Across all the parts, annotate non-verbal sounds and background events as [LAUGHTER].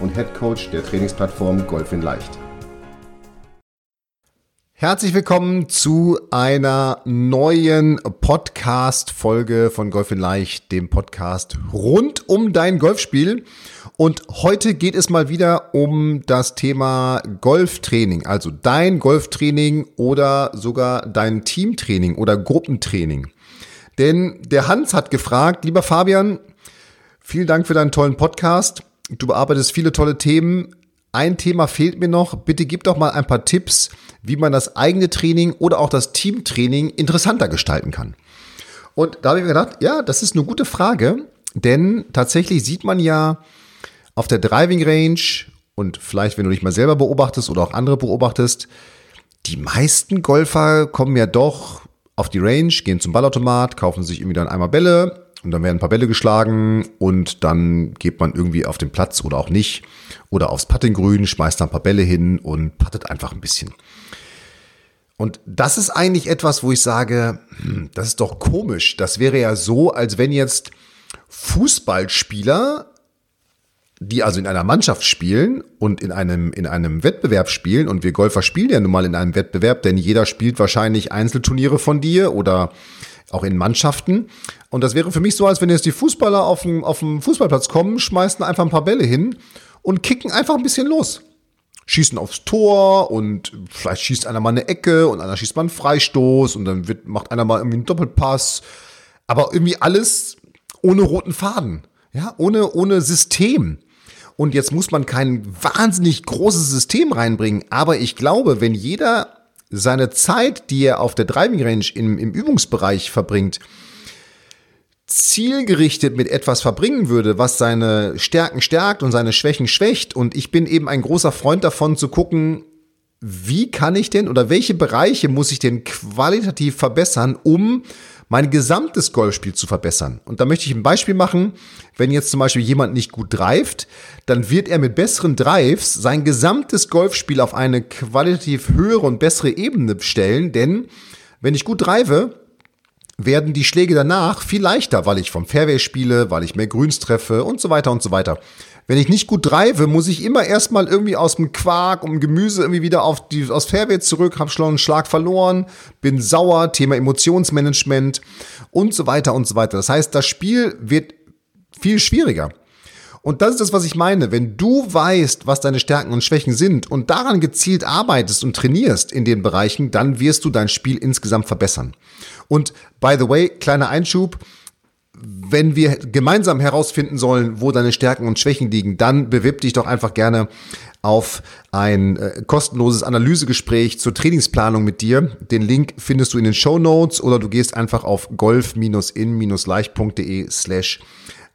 und Head Coach der Trainingsplattform Golf in Leicht. Herzlich willkommen zu einer neuen Podcast-Folge von Golf in Leicht, dem Podcast rund um dein Golfspiel. Und heute geht es mal wieder um das Thema Golftraining, also dein Golftraining oder sogar dein Teamtraining oder Gruppentraining. Denn der Hans hat gefragt, lieber Fabian, vielen Dank für deinen tollen Podcast. Du bearbeitest viele tolle Themen. Ein Thema fehlt mir noch. Bitte gib doch mal ein paar Tipps, wie man das eigene Training oder auch das Teamtraining interessanter gestalten kann. Und da habe ich mir gedacht, ja, das ist eine gute Frage, denn tatsächlich sieht man ja auf der Driving Range und vielleicht, wenn du dich mal selber beobachtest oder auch andere beobachtest, die meisten Golfer kommen ja doch auf die Range, gehen zum Ballautomat, kaufen sich irgendwie dann einmal Bälle und dann werden ein paar Bälle geschlagen und dann geht man irgendwie auf den Platz oder auch nicht oder aufs Puttinggrün, schmeißt da ein paar Bälle hin und puttet einfach ein bisschen. Und das ist eigentlich etwas, wo ich sage, hm, das ist doch komisch. Das wäre ja so, als wenn jetzt Fußballspieler, die also in einer Mannschaft spielen und in einem, in einem Wettbewerb spielen, und wir Golfer spielen ja nun mal in einem Wettbewerb, denn jeder spielt wahrscheinlich Einzelturniere von dir oder auch in Mannschaften. Und das wäre für mich so, als wenn jetzt die Fußballer auf dem, auf dem Fußballplatz kommen, schmeißen einfach ein paar Bälle hin und kicken einfach ein bisschen los. Schießen aufs Tor und vielleicht schießt einer mal eine Ecke und einer schießt mal einen Freistoß und dann wird, macht einer mal irgendwie einen Doppelpass. Aber irgendwie alles ohne roten Faden. Ja, ohne, ohne System. Und jetzt muss man kein wahnsinnig großes System reinbringen. Aber ich glaube, wenn jeder seine Zeit, die er auf der Driving Range im, im Übungsbereich verbringt, zielgerichtet mit etwas verbringen würde, was seine Stärken stärkt und seine Schwächen schwächt. Und ich bin eben ein großer Freund davon zu gucken, wie kann ich denn oder welche Bereiche muss ich denn qualitativ verbessern, um mein gesamtes Golfspiel zu verbessern. Und da möchte ich ein Beispiel machen. Wenn jetzt zum Beispiel jemand nicht gut dreift, dann wird er mit besseren Drives sein gesamtes Golfspiel auf eine qualitativ höhere und bessere Ebene stellen, denn wenn ich gut drive, werden die Schläge danach viel leichter, weil ich vom Fairway spiele, weil ich mehr Grüns treffe und so weiter und so weiter. Wenn ich nicht gut drive, muss ich immer erstmal irgendwie aus dem Quark und Gemüse irgendwie wieder auf die, aus Fairway zurück, habe schon einen Schlag verloren, bin sauer, Thema Emotionsmanagement und so weiter und so weiter. Das heißt, das Spiel wird viel schwieriger. Und das ist das, was ich meine. Wenn du weißt, was deine Stärken und Schwächen sind und daran gezielt arbeitest und trainierst in den Bereichen, dann wirst du dein Spiel insgesamt verbessern. Und by the way, kleiner Einschub, wenn wir gemeinsam herausfinden sollen, wo deine Stärken und Schwächen liegen, dann bewirb dich doch einfach gerne auf ein äh, kostenloses Analysegespräch zur Trainingsplanung mit dir. Den Link findest du in den Show Notes oder du gehst einfach auf golf-in-leicht.de slash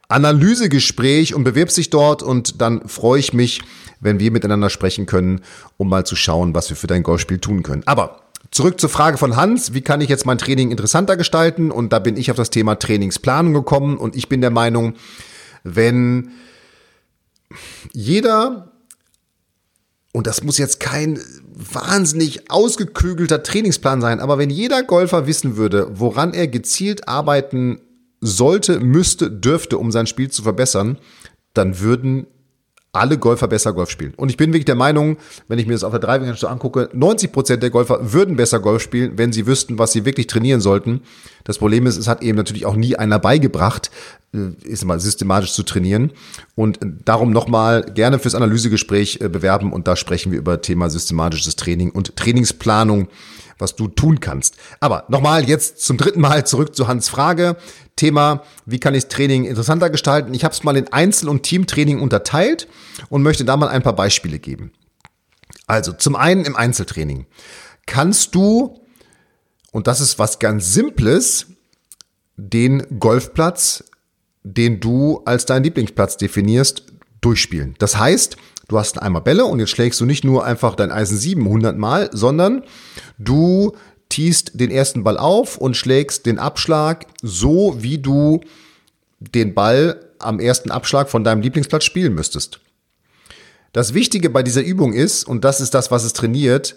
Analysegespräch und bewirbst dich dort und dann freue ich mich, wenn wir miteinander sprechen können, um mal zu schauen, was wir für dein Golfspiel tun können. Aber Zurück zur Frage von Hans, wie kann ich jetzt mein Training interessanter gestalten? Und da bin ich auf das Thema Trainingsplanung gekommen und ich bin der Meinung, wenn jeder, und das muss jetzt kein wahnsinnig ausgeklügelter Trainingsplan sein, aber wenn jeder Golfer wissen würde, woran er gezielt arbeiten sollte, müsste, dürfte, um sein Spiel zu verbessern, dann würden alle Golfer besser Golf spielen. Und ich bin wirklich der Meinung, wenn ich mir das auf der Driving Range so angucke, 90 Prozent der Golfer würden besser Golf spielen, wenn sie wüssten, was sie wirklich trainieren sollten. Das Problem ist, es hat eben natürlich auch nie einer beigebracht, äh, ist mal systematisch zu trainieren. Und darum nochmal gerne fürs Analysegespräch äh, bewerben und da sprechen wir über Thema systematisches Training und Trainingsplanung was du tun kannst. Aber nochmal jetzt zum dritten Mal zurück zu Hans Frage. Thema, wie kann ich Training interessanter gestalten? Ich habe es mal in Einzel- und Teamtraining unterteilt und möchte da mal ein paar Beispiele geben. Also zum einen im Einzeltraining kannst du, und das ist was ganz Simples, den Golfplatz, den du als deinen Lieblingsplatz definierst, durchspielen. Das heißt, du hast einmal Bälle und jetzt schlägst du nicht nur einfach dein Eisen 700 Mal, sondern du tiest den ersten Ball auf und schlägst den Abschlag so, wie du den Ball am ersten Abschlag von deinem Lieblingsplatz spielen müsstest. Das Wichtige bei dieser Übung ist, und das ist das, was es trainiert,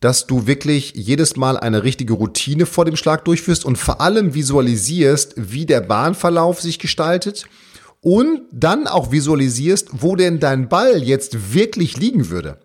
dass du wirklich jedes Mal eine richtige Routine vor dem Schlag durchführst und vor allem visualisierst, wie der Bahnverlauf sich gestaltet und dann auch visualisierst, wo denn dein Ball jetzt wirklich liegen würde.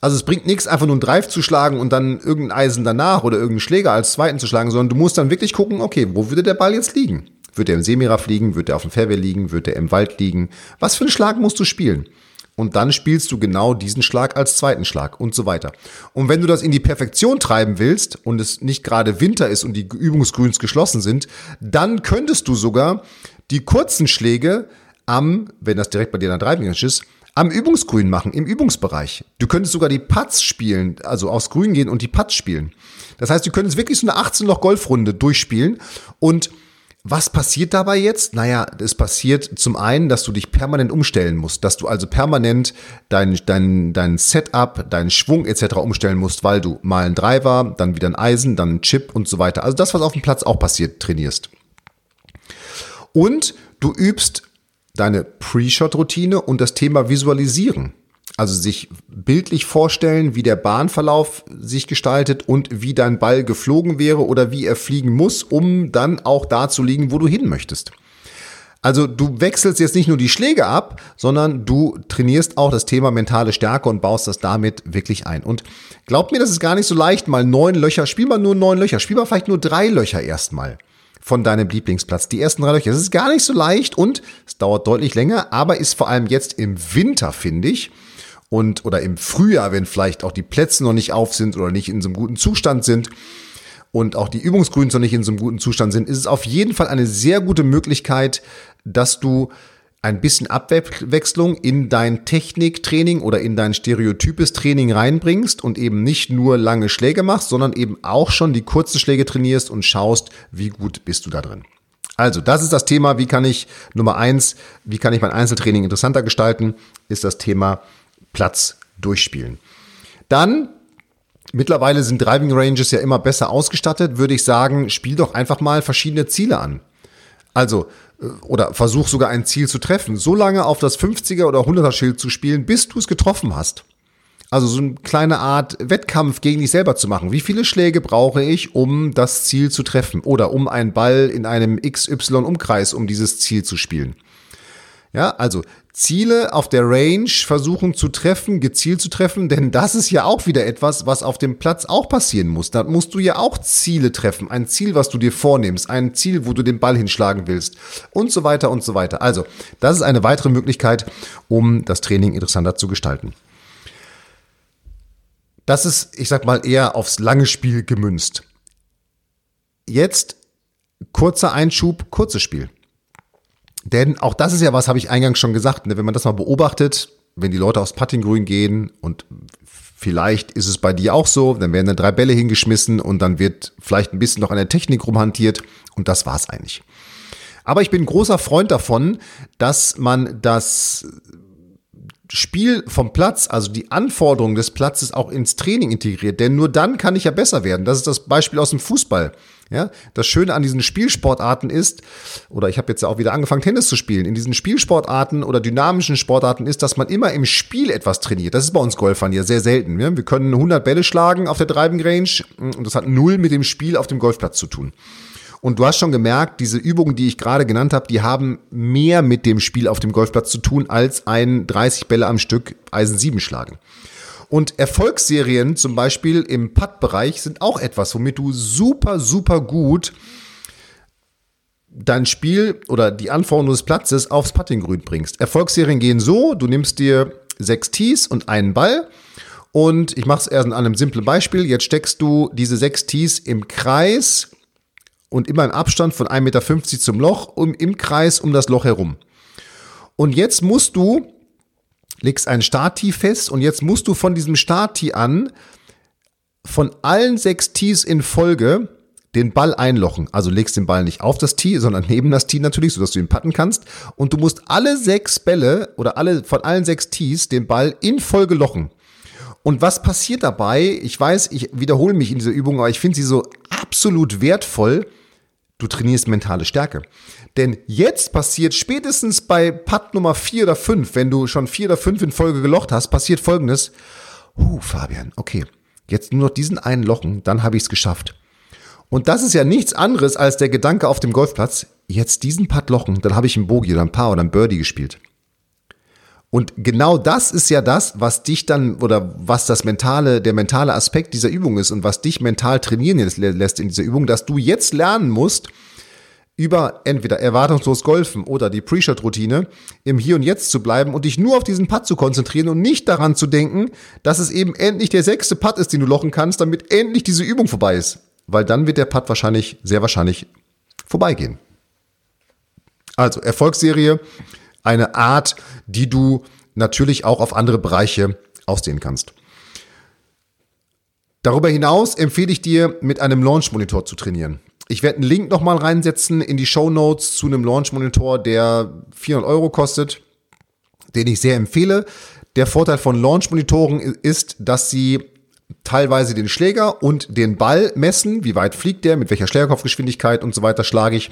Also es bringt nichts, einfach nur einen Drive zu schlagen und dann irgendein Eisen danach oder irgendeinen Schläger als zweiten zu schlagen, sondern du musst dann wirklich gucken, okay, wo würde der Ball jetzt liegen? Wird er im Semiraf liegen? Wird er auf dem Fairway liegen? Wird er im Wald liegen? Was für einen Schlag musst du spielen? Und dann spielst du genau diesen Schlag als zweiten Schlag und so weiter. Und wenn du das in die Perfektion treiben willst und es nicht gerade Winter ist und die Übungsgrüns geschlossen sind, dann könntest du sogar die kurzen Schläge am, wenn das direkt bei dir in der Driving ist, am Übungsgrün machen, im Übungsbereich. Du könntest sogar die Putts spielen, also aufs Grün gehen und die Putts spielen. Das heißt, du könntest wirklich so eine 18-Loch-Golfrunde durchspielen und was passiert dabei jetzt? Naja, es passiert zum einen, dass du dich permanent umstellen musst, dass du also permanent dein, dein, dein Setup, deinen Schwung etc. umstellen musst, weil du mal ein Driver, dann wieder ein Eisen, dann ein Chip und so weiter. Also das, was auf dem Platz auch passiert, trainierst. Und du übst deine Pre-Shot-Routine und das Thema Visualisieren. Also sich bildlich vorstellen, wie der Bahnverlauf sich gestaltet und wie dein Ball geflogen wäre oder wie er fliegen muss, um dann auch da zu liegen, wo du hin möchtest. Also du wechselst jetzt nicht nur die Schläge ab, sondern du trainierst auch das Thema mentale Stärke und baust das damit wirklich ein. Und glaub mir, das ist gar nicht so leicht, mal neun Löcher, spiel mal nur neun Löcher, spiel mal vielleicht nur drei Löcher erstmal von deinem Lieblingsplatz. Die ersten drei Löcher. Das ist gar nicht so leicht und es dauert deutlich länger, aber ist vor allem jetzt im Winter, finde ich, und oder im Frühjahr, wenn vielleicht auch die Plätze noch nicht auf sind oder nicht in so einem guten Zustand sind und auch die Übungsgrüns noch nicht in so einem guten Zustand sind, ist es auf jeden Fall eine sehr gute Möglichkeit, dass du ein bisschen Abwechslung in dein Techniktraining oder in dein stereotypes Training reinbringst und eben nicht nur lange Schläge machst, sondern eben auch schon die kurzen Schläge trainierst und schaust, wie gut bist du da drin. Also, das ist das Thema, wie kann ich, Nummer eins, wie kann ich mein Einzeltraining interessanter gestalten, ist das Thema Platz durchspielen. Dann Mittlerweile sind Driving Ranges ja immer besser ausgestattet, würde ich sagen, spiel doch einfach mal verschiedene Ziele an. Also, oder versuch sogar ein Ziel zu treffen, so lange auf das 50er oder 100er Schild zu spielen, bis du es getroffen hast. Also so eine kleine Art Wettkampf gegen dich selber zu machen. Wie viele Schläge brauche ich, um das Ziel zu treffen oder um einen Ball in einem XY-Umkreis, um dieses Ziel zu spielen? Ja, also Ziele auf der Range versuchen zu treffen, gezielt zu treffen, denn das ist ja auch wieder etwas, was auf dem Platz auch passieren muss. Da musst du ja auch Ziele treffen, ein Ziel, was du dir vornimmst, ein Ziel, wo du den Ball hinschlagen willst und so weiter und so weiter. Also, das ist eine weitere Möglichkeit, um das Training interessanter zu gestalten. Das ist, ich sag mal, eher aufs lange Spiel gemünzt. Jetzt kurzer Einschub, kurzes Spiel. Denn auch das ist ja was, habe ich eingangs schon gesagt, ne? wenn man das mal beobachtet, wenn die Leute aufs Puttinggrün gehen und vielleicht ist es bei dir auch so, dann werden dann drei Bälle hingeschmissen und dann wird vielleicht ein bisschen noch an der Technik rumhantiert und das war's eigentlich. Aber ich bin großer Freund davon, dass man das Spiel vom Platz, also die Anforderungen des Platzes auch ins Training integriert, denn nur dann kann ich ja besser werden. Das ist das Beispiel aus dem Fußball. Ja, das Schöne an diesen Spielsportarten ist, oder ich habe jetzt ja auch wieder angefangen, Tennis zu spielen. In diesen Spielsportarten oder dynamischen Sportarten ist, dass man immer im Spiel etwas trainiert. Das ist bei uns Golfern ja sehr selten. Ja? Wir können 100 Bälle schlagen auf der Driving Range und das hat null mit dem Spiel auf dem Golfplatz zu tun. Und du hast schon gemerkt, diese Übungen, die ich gerade genannt habe, die haben mehr mit dem Spiel auf dem Golfplatz zu tun, als ein 30 Bälle am Stück Eisen 7 schlagen. Und Erfolgsserien zum Beispiel im Putt-Bereich sind auch etwas, womit du super, super gut dein Spiel oder die Anforderungen des Platzes aufs Puttinggrün bringst. Erfolgsserien gehen so, du nimmst dir sechs Tees und einen Ball und ich mache es erst an einem simplen Beispiel. Jetzt steckst du diese sechs Tees im Kreis und immer im Abstand von 1,50 Meter zum Loch um, im Kreis um das Loch herum. Und jetzt musst du legst ein Starttee fest und jetzt musst du von diesem Starttee an von allen sechs Tees in Folge den Ball einlochen. Also legst den Ball nicht auf das Tee, sondern neben das Tee natürlich, sodass du ihn patten kannst. Und du musst alle sechs Bälle oder alle von allen sechs Tees den Ball in Folge lochen. Und was passiert dabei? Ich weiß, ich wiederhole mich in dieser Übung, aber ich finde sie so absolut wertvoll. Du trainierst mentale Stärke. Denn jetzt passiert spätestens bei Putt Nummer vier oder fünf, wenn du schon vier oder fünf in Folge gelocht hast, passiert folgendes. Huh, Fabian, okay. Jetzt nur noch diesen einen Lochen, dann habe ich es geschafft. Und das ist ja nichts anderes als der Gedanke auf dem Golfplatz, jetzt diesen Putt lochen, dann habe ich einen Bogey oder ein Paar oder ein Birdie gespielt. Und genau das ist ja das, was dich dann oder was das mentale, der mentale Aspekt dieser Übung ist und was dich mental trainieren lässt in dieser Übung, dass du jetzt lernen musst, über entweder erwartungslos Golfen oder die Pre-Shot-Routine im Hier und Jetzt zu bleiben und dich nur auf diesen Putt zu konzentrieren und nicht daran zu denken, dass es eben endlich der sechste Putt ist, den du lochen kannst, damit endlich diese Übung vorbei ist weil dann wird der Putt wahrscheinlich, sehr wahrscheinlich vorbeigehen. Also Erfolgsserie, eine Art, die du natürlich auch auf andere Bereiche ausdehnen kannst. Darüber hinaus empfehle ich dir, mit einem Launch-Monitor zu trainieren. Ich werde einen Link nochmal reinsetzen in die Show Notes zu einem Launch-Monitor, der 400 Euro kostet, den ich sehr empfehle. Der Vorteil von Launch-Monitoren ist, dass sie teilweise den Schläger und den Ball messen, wie weit fliegt der, mit welcher Schlägerkopfgeschwindigkeit und so weiter schlage ich.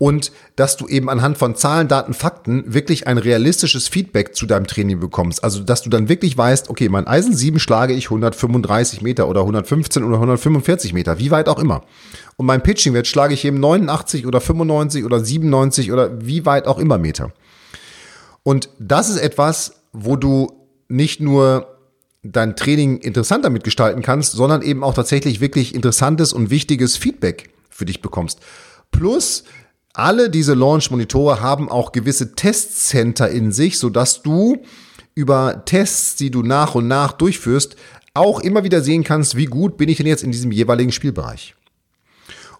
Und dass du eben anhand von Zahlen, Daten, Fakten wirklich ein realistisches Feedback zu deinem Training bekommst. Also, dass du dann wirklich weißt, okay, mein Eisen 7 schlage ich 135 Meter oder 115 oder 145 Meter, wie weit auch immer. Und mein Pitching-Wert schlage ich eben 89 oder 95 oder 97 oder wie weit auch immer Meter. Und das ist etwas, wo du nicht nur dein Training interessanter mitgestalten kannst, sondern eben auch tatsächlich wirklich interessantes und wichtiges Feedback für dich bekommst. Plus, alle diese Launch-Monitore haben auch gewisse Testcenter in sich, sodass du über Tests, die du nach und nach durchführst, auch immer wieder sehen kannst, wie gut bin ich denn jetzt in diesem jeweiligen Spielbereich.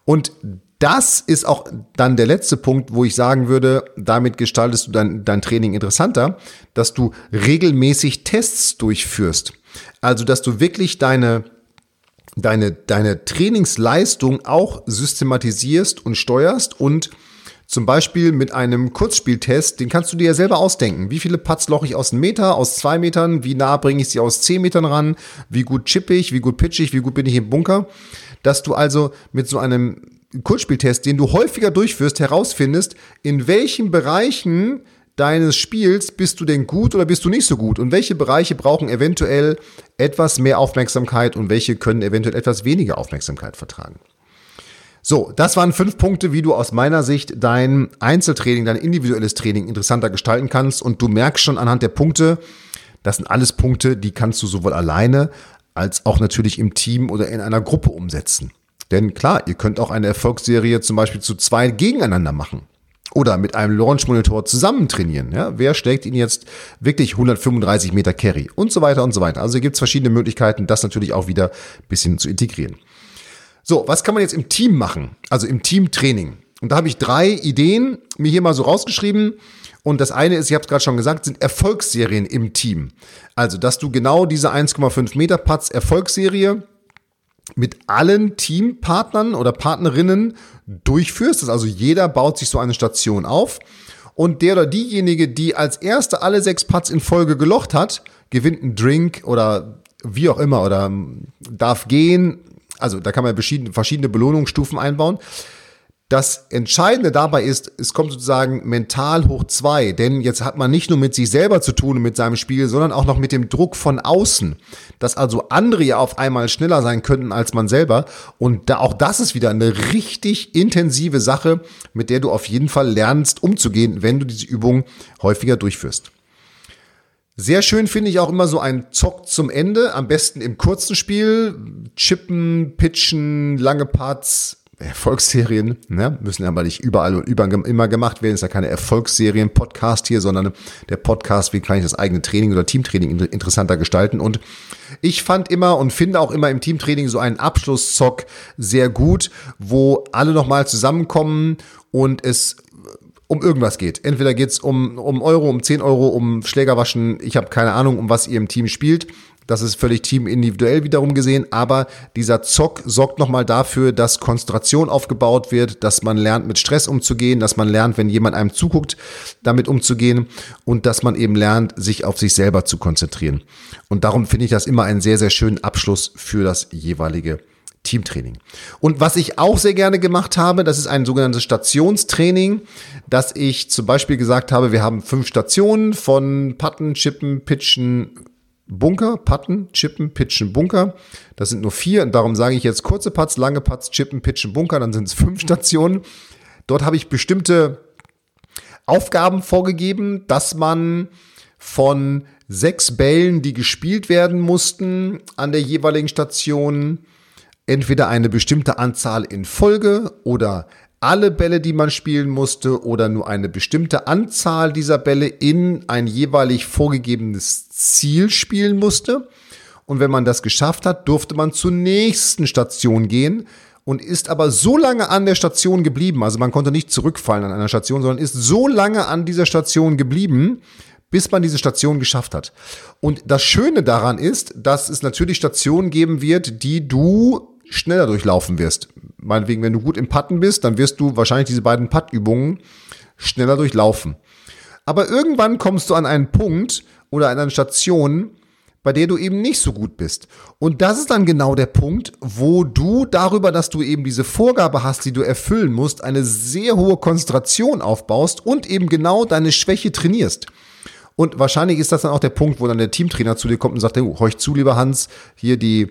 Und das ist auch dann der letzte Punkt, wo ich sagen würde, damit gestaltest du dein, dein Training interessanter, dass du regelmäßig Tests durchführst. Also, dass du wirklich deine, deine, deine Trainingsleistung auch systematisierst und steuerst und zum Beispiel mit einem Kurzspieltest, den kannst du dir ja selber ausdenken. Wie viele Putts loche ich aus einem Meter, aus zwei Metern? Wie nah bringe ich sie aus zehn Metern ran? Wie gut chippe ich? Wie gut pitche ich? Wie gut bin ich im Bunker? Dass du also mit so einem Kurzspieltest, den du häufiger durchführst, herausfindest, in welchen Bereichen deines Spiels bist du denn gut oder bist du nicht so gut und welche Bereiche brauchen eventuell etwas mehr Aufmerksamkeit und welche können eventuell etwas weniger Aufmerksamkeit vertragen. So, das waren fünf Punkte, wie du aus meiner Sicht dein Einzeltraining, dein individuelles Training interessanter gestalten kannst und du merkst schon anhand der Punkte, das sind alles Punkte, die kannst du sowohl alleine als auch natürlich im Team oder in einer Gruppe umsetzen. Denn klar, ihr könnt auch eine Erfolgsserie zum Beispiel zu zwei gegeneinander machen. Oder mit einem Launch-Monitor zusammen trainieren. Ja? Wer schlägt ihn jetzt wirklich 135 Meter Carry und so weiter und so weiter. Also gibt es verschiedene Möglichkeiten, das natürlich auch wieder ein bisschen zu integrieren. So, was kann man jetzt im Team machen? Also im Teamtraining. Und da habe ich drei Ideen mir hier mal so rausgeschrieben. Und das eine ist, ich habe es gerade schon gesagt, sind Erfolgsserien im Team. Also, dass du genau diese 1,5 Meter Putts Erfolgsserie mit allen Teampartnern oder Partnerinnen durchführst. Also jeder baut sich so eine Station auf. Und der oder diejenige, die als erste alle sechs Putts in Folge gelocht hat, gewinnt einen Drink oder wie auch immer oder darf gehen. Also da kann man verschiedene Belohnungsstufen einbauen. Das Entscheidende dabei ist, es kommt sozusagen mental hoch zwei, denn jetzt hat man nicht nur mit sich selber zu tun und mit seinem Spiel, sondern auch noch mit dem Druck von außen, dass also andere ja auf einmal schneller sein könnten als man selber und da auch das ist wieder eine richtig intensive Sache, mit der du auf jeden Fall lernst umzugehen, wenn du diese Übung häufiger durchführst. Sehr schön finde ich auch immer so ein Zock zum Ende, am besten im kurzen Spiel, chippen, pitchen, lange Putts, Erfolgsserien, ne, müssen aber nicht überall und über, immer gemacht werden. Ist ja keine Erfolgsserien-Podcast hier, sondern der Podcast, wie kann ich das eigene Training oder Teamtraining interessanter gestalten. Und ich fand immer und finde auch immer im Teamtraining so einen Abschlusszock sehr gut, wo alle nochmal zusammenkommen und es um irgendwas geht. Entweder geht's um, um Euro, um 10 Euro, um Schlägerwaschen, ich habe keine Ahnung, um was ihr im Team spielt Das ist völlig teamindividuell wiederum gesehen, aber dieser Zock sorgt nochmal dafür, dass Konzentration aufgebaut wird, dass man lernt, mit Stress umzugehen, dass man lernt, wenn jemand einem zuguckt, damit umzugehen und dass man eben lernt, sich auf sich selber zu konzentrieren. Und darum finde ich das immer einen sehr, sehr schönen Abschluss für das jeweilige Teamtraining. Und was ich auch sehr gerne gemacht habe, das ist ein sogenanntes Stationstraining, dass ich zum Beispiel gesagt habe, wir haben fünf Stationen von Patten, Chippen, Pitchen, Bunker, Patten, Chippen, Pitchen, Bunker. Das sind nur vier und darum sage ich jetzt kurze Putts, lange Putts, Chippen, Pitchen, Bunker, dann sind es fünf [LAUGHS] Stationen. Dort habe ich bestimmte Aufgaben vorgegeben, dass man von sechs Bällen, die gespielt werden mussten an der jeweiligen Station, entweder eine bestimmte Anzahl in Folge oder alle Bälle, die man spielen musste oder nur eine bestimmte Anzahl dieser Bälle in ein jeweilig vorgegebenes Ziel spielen musste. Und wenn man das geschafft hat, durfte man zur nächsten Station gehen und ist aber so lange an der Station geblieben, also man konnte nicht zurückfallen an einer Station, sondern ist so lange an dieser Station geblieben, bis man diese Station geschafft hat. Und das Schöne daran ist, dass es natürlich Stationen geben wird, die du schneller durchlaufen wirst. Meinetwegen, wenn du gut im Patten bist, dann wirst du wahrscheinlich diese beiden Puttübungen schneller durchlaufen. Aber irgendwann kommst du an einen Punkt oder an eine Station, bei der du eben nicht so gut bist. Und das ist dann genau der Punkt, wo du darüber, dass du eben diese Vorgabe hast, die du erfüllen musst, eine sehr hohe Konzentration aufbaust und eben genau deine Schwäche trainierst. Und wahrscheinlich ist das dann auch der Punkt, wo dann der Teamtrainer zu dir kommt und sagt, hey, horch zu, lieber Hans, hier die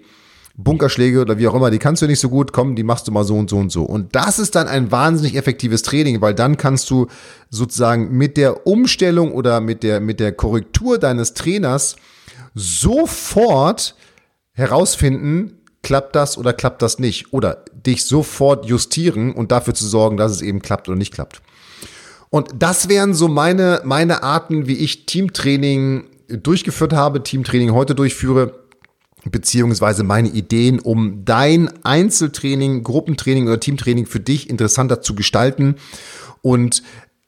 Bunkerschläge oder wie auch immer, die kannst du nicht so gut, komm, die machst du mal so und so und so. Und das ist dann ein wahnsinnig effektives Training, weil dann kannst du sozusagen mit der Umstellung oder mit der, mit der Korrektur deines Trainers sofort herausfinden, klappt das oder klappt das nicht. Oder dich sofort justieren und dafür zu sorgen, dass es eben klappt oder nicht klappt. Und das wären so meine, meine Arten, wie ich Teamtraining durchgeführt habe, Teamtraining heute durchführe beziehungsweise meine Ideen, um dein Einzeltraining, Gruppentraining oder Teamtraining für dich interessanter zu gestalten und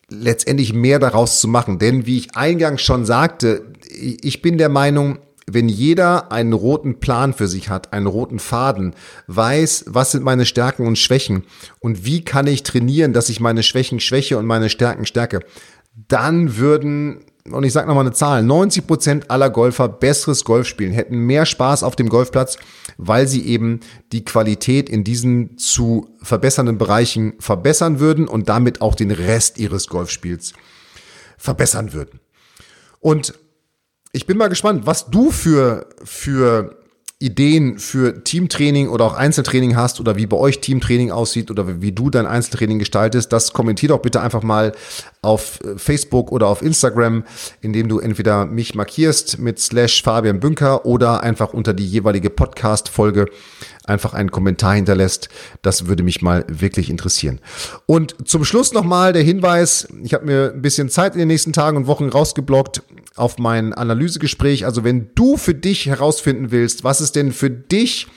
letztendlich mehr daraus zu machen. Denn wie ich eingangs schon sagte, ich bin der Meinung, wenn jeder einen roten Plan für sich hat, einen roten Faden, weiß, was sind meine Stärken und Schwächen und wie kann ich trainieren, dass ich meine Schwächen schwäche und meine Stärken stärke, dann würden und ich sage nochmal eine Zahl, 90 Prozent aller Golfer besseres Golf spielen, hätten mehr Spaß auf dem Golfplatz, weil sie eben die Qualität in diesen zu verbessernden Bereichen verbessern würden und damit auch den Rest ihres Golfspiels verbessern würden. Und ich bin mal gespannt, was du für, für Ideen für Teamtraining oder auch Einzeltraining hast oder wie bei euch Teamtraining aussieht oder wie du dein Einzeltraining gestaltest, das kommentier doch bitte einfach mal auf äh, Facebook oder auf Instagram, indem du entweder mich markierst mit slash Fabian Bünker oder einfach unter die jeweilige Podcast-Folge einfach einen Kommentar hinterlässt. Das würde mich mal wirklich interessieren. Und zum Schluss nochmal der Hinweis, ich habe mir ein bisschen Zeit in den nächsten Tagen und Wochen rausgeblockt auf mein Analysegespräch. Also wenn du für dich herausfinden willst, was ist denn für dich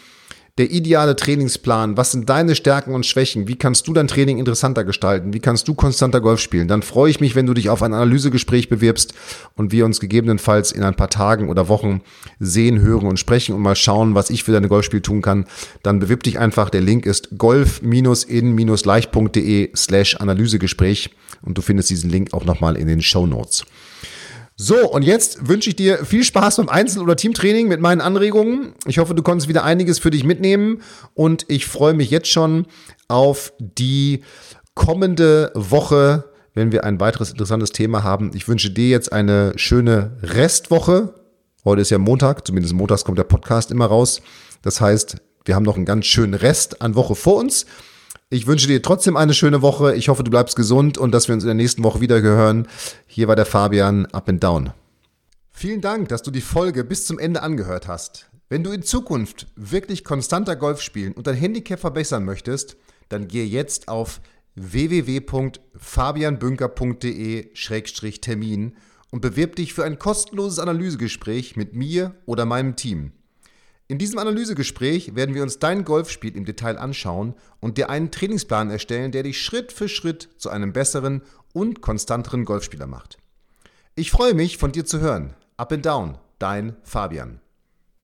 der ideale Trainingsplan, was sind deine Stärken und Schwächen, wie kannst du dein Training interessanter gestalten, wie kannst du konstanter Golf spielen, dann freue ich mich, wenn du dich auf ein Analysegespräch bewirbst und wir uns gegebenenfalls in ein paar Tagen oder Wochen sehen, hören und sprechen und mal schauen, was ich für deine Golfspiel tun kann, dann bewirb dich einfach. Der Link ist golf-in-leicht.de slash Analysegespräch und du findest diesen Link auch nochmal in den Show Notes. So, und jetzt wünsche ich dir viel Spaß beim Einzel- oder Teamtraining mit meinen Anregungen. Ich hoffe, du konntest wieder einiges für dich mitnehmen und ich freue mich jetzt schon auf die kommende Woche, wenn wir ein weiteres interessantes Thema haben. Ich wünsche dir jetzt eine schöne Restwoche. Heute ist ja Montag, zumindest montags kommt der Podcast immer raus. Das heißt, wir haben noch einen ganz schönen Rest an Woche vor uns. Ich wünsche dir trotzdem eine schöne Woche. Ich hoffe, du bleibst gesund und dass wir uns in der nächsten Woche wieder hören. Hier war der Fabian Up and Down. Vielen Dank, dass du die Folge bis zum Ende angehört hast. Wenn du in Zukunft wirklich konstanter Golf spielen und dein Handicap verbessern möchtest, dann gehe jetzt auf www.fabianbünker.de-termin und bewirb dich für ein kostenloses Analysegespräch mit mir oder meinem Team. In diesem Analysegespräch werden wir uns dein Golfspiel im Detail anschauen und dir einen Trainingsplan erstellen, der dich Schritt für Schritt zu einem besseren und konstanteren Golfspieler macht. Ich freue mich, von dir zu hören. Up and Down, dein Fabian.